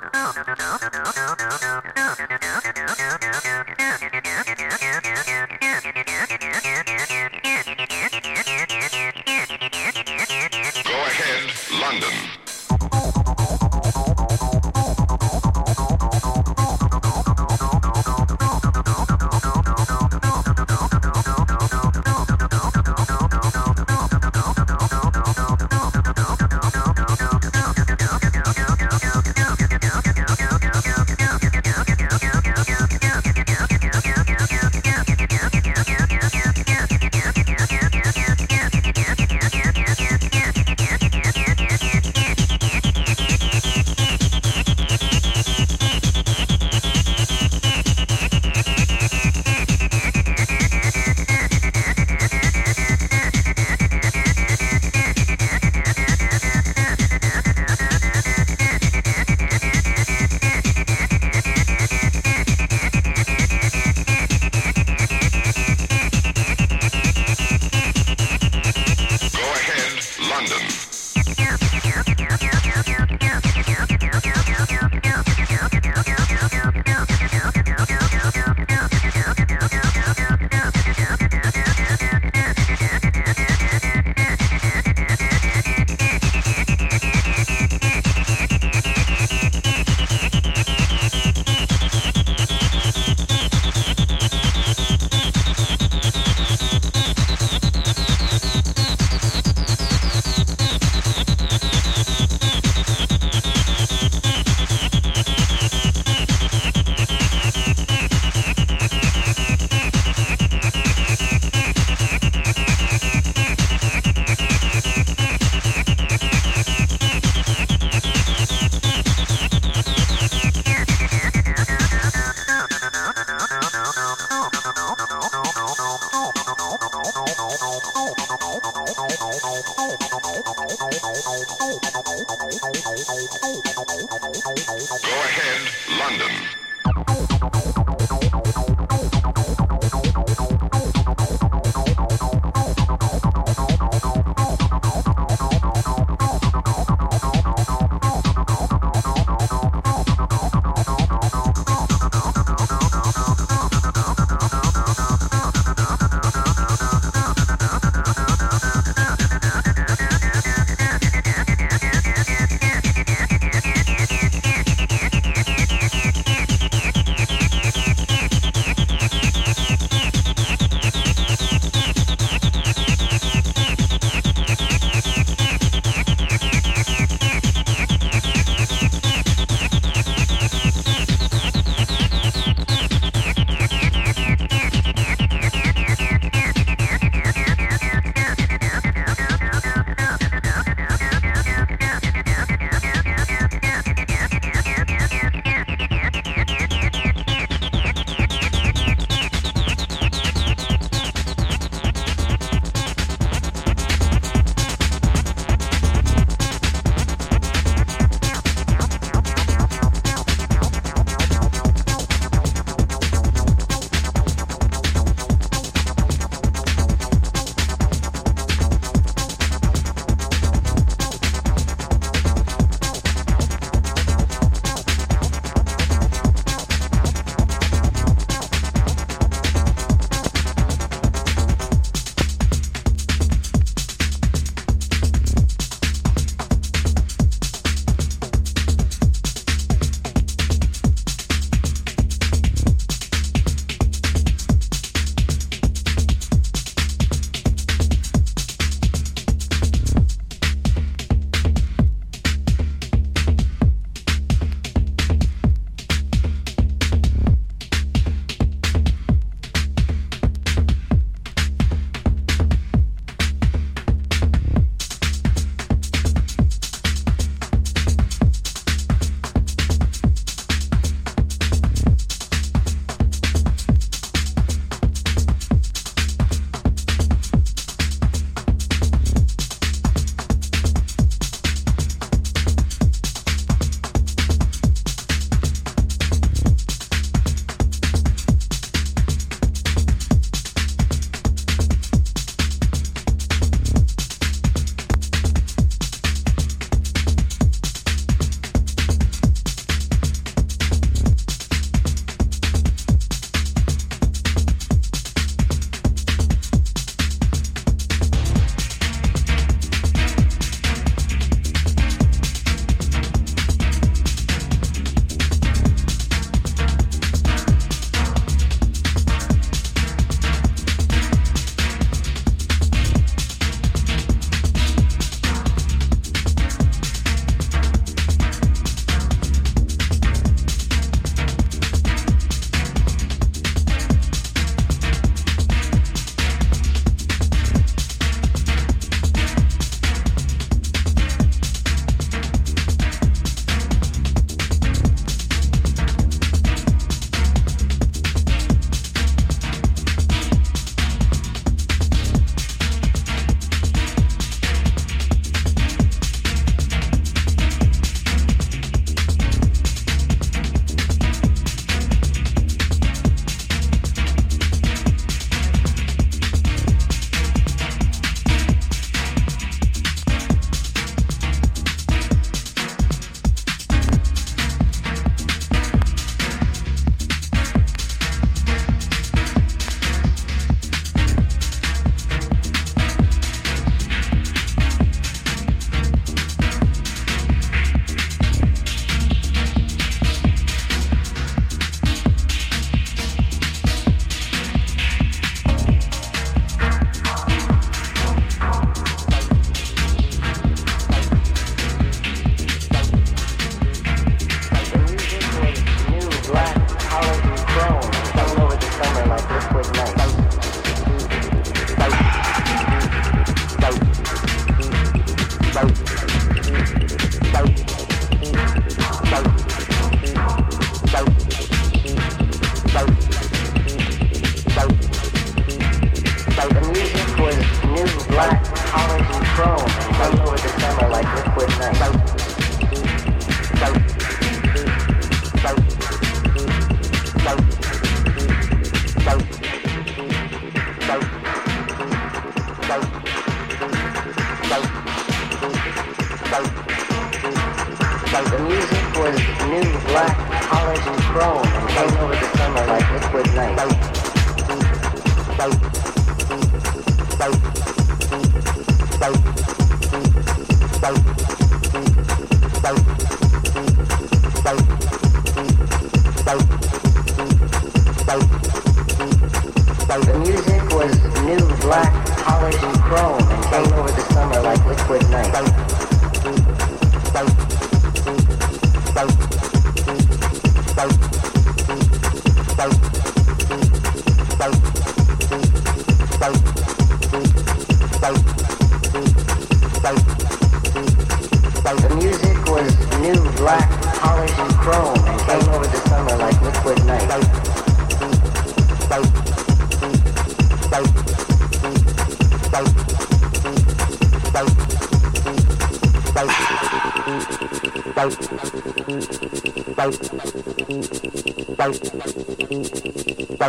Yeah.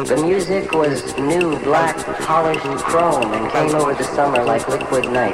The music was new, black, polished chrome and came over the summer like liquid night.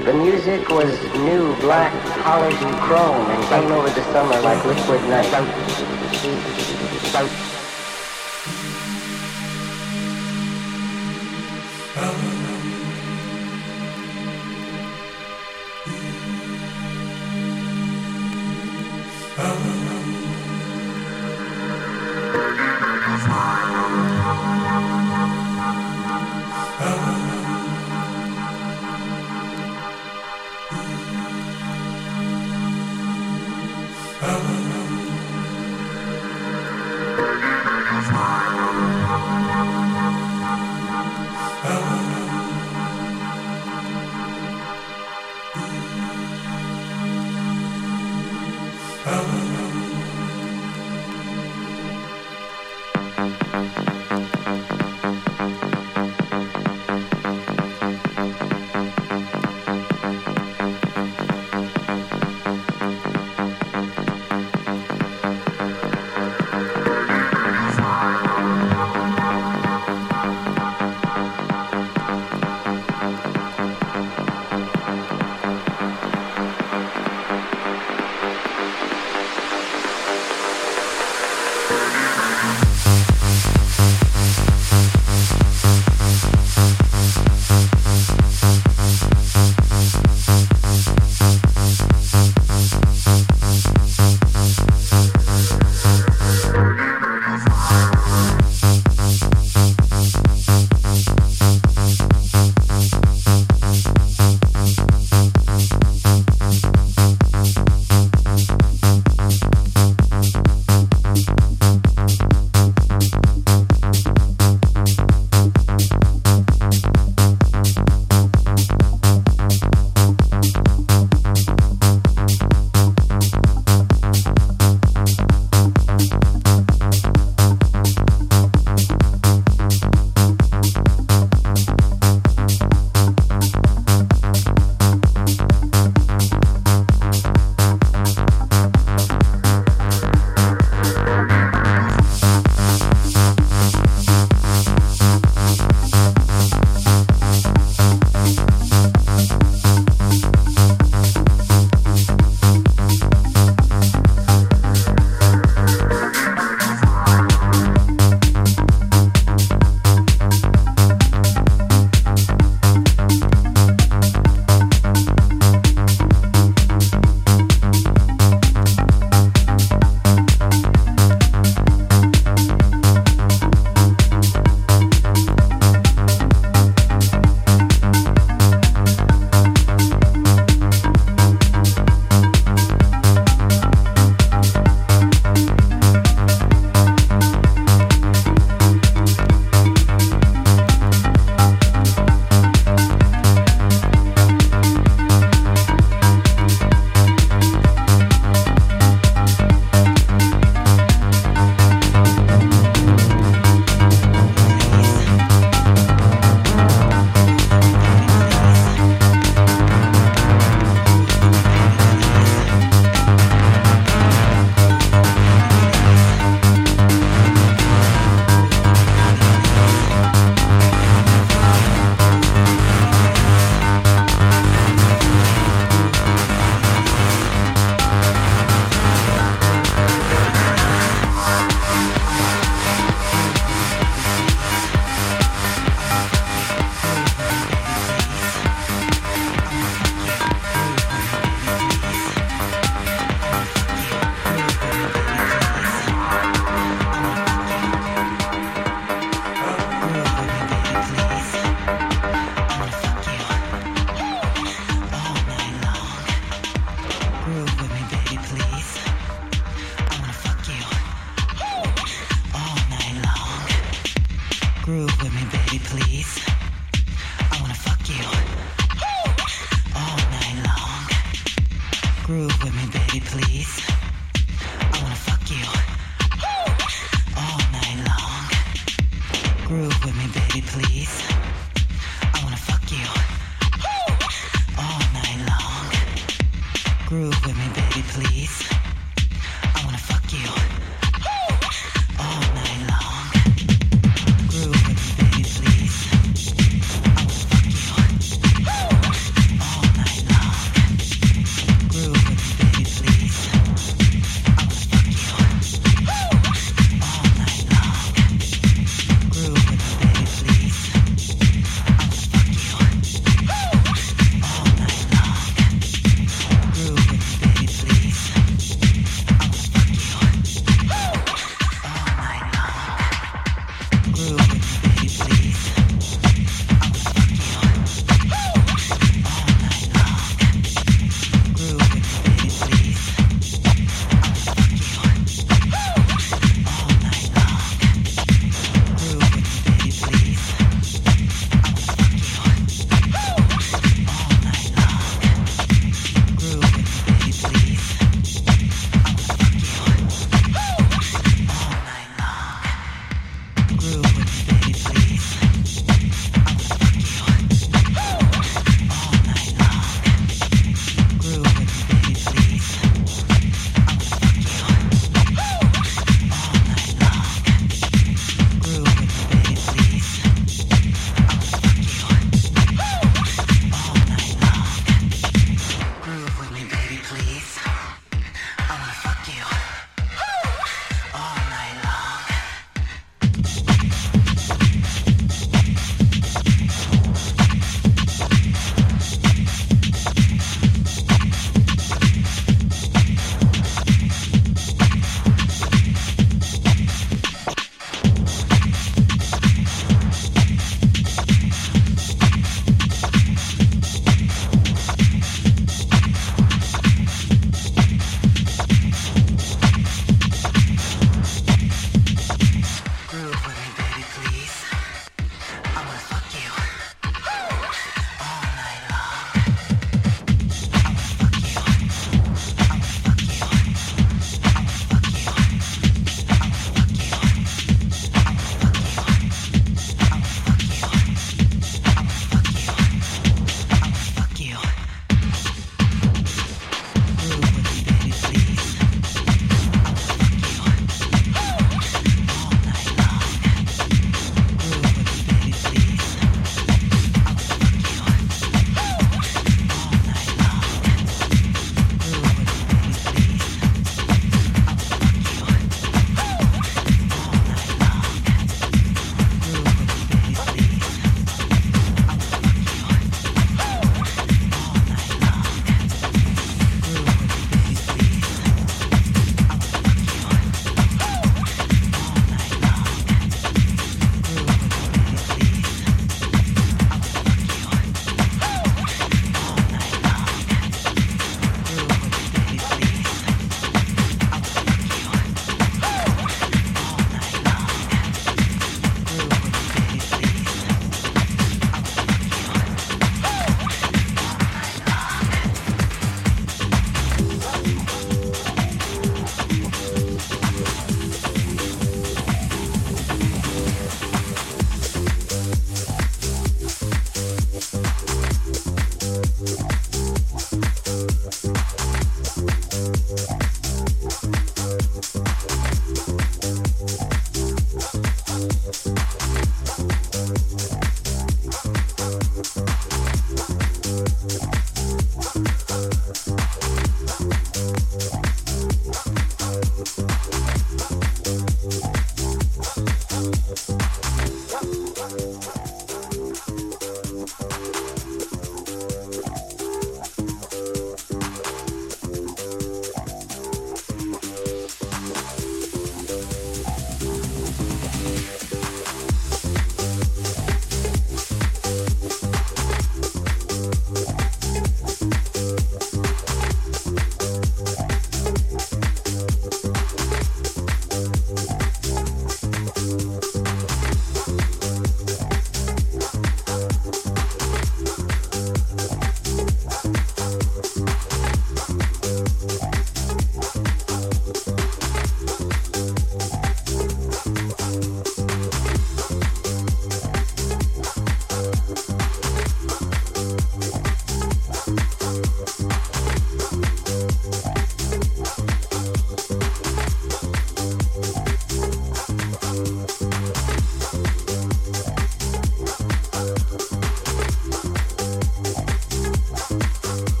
The music was new, black, polished chrome and came over the summer like liquid night.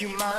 You mine.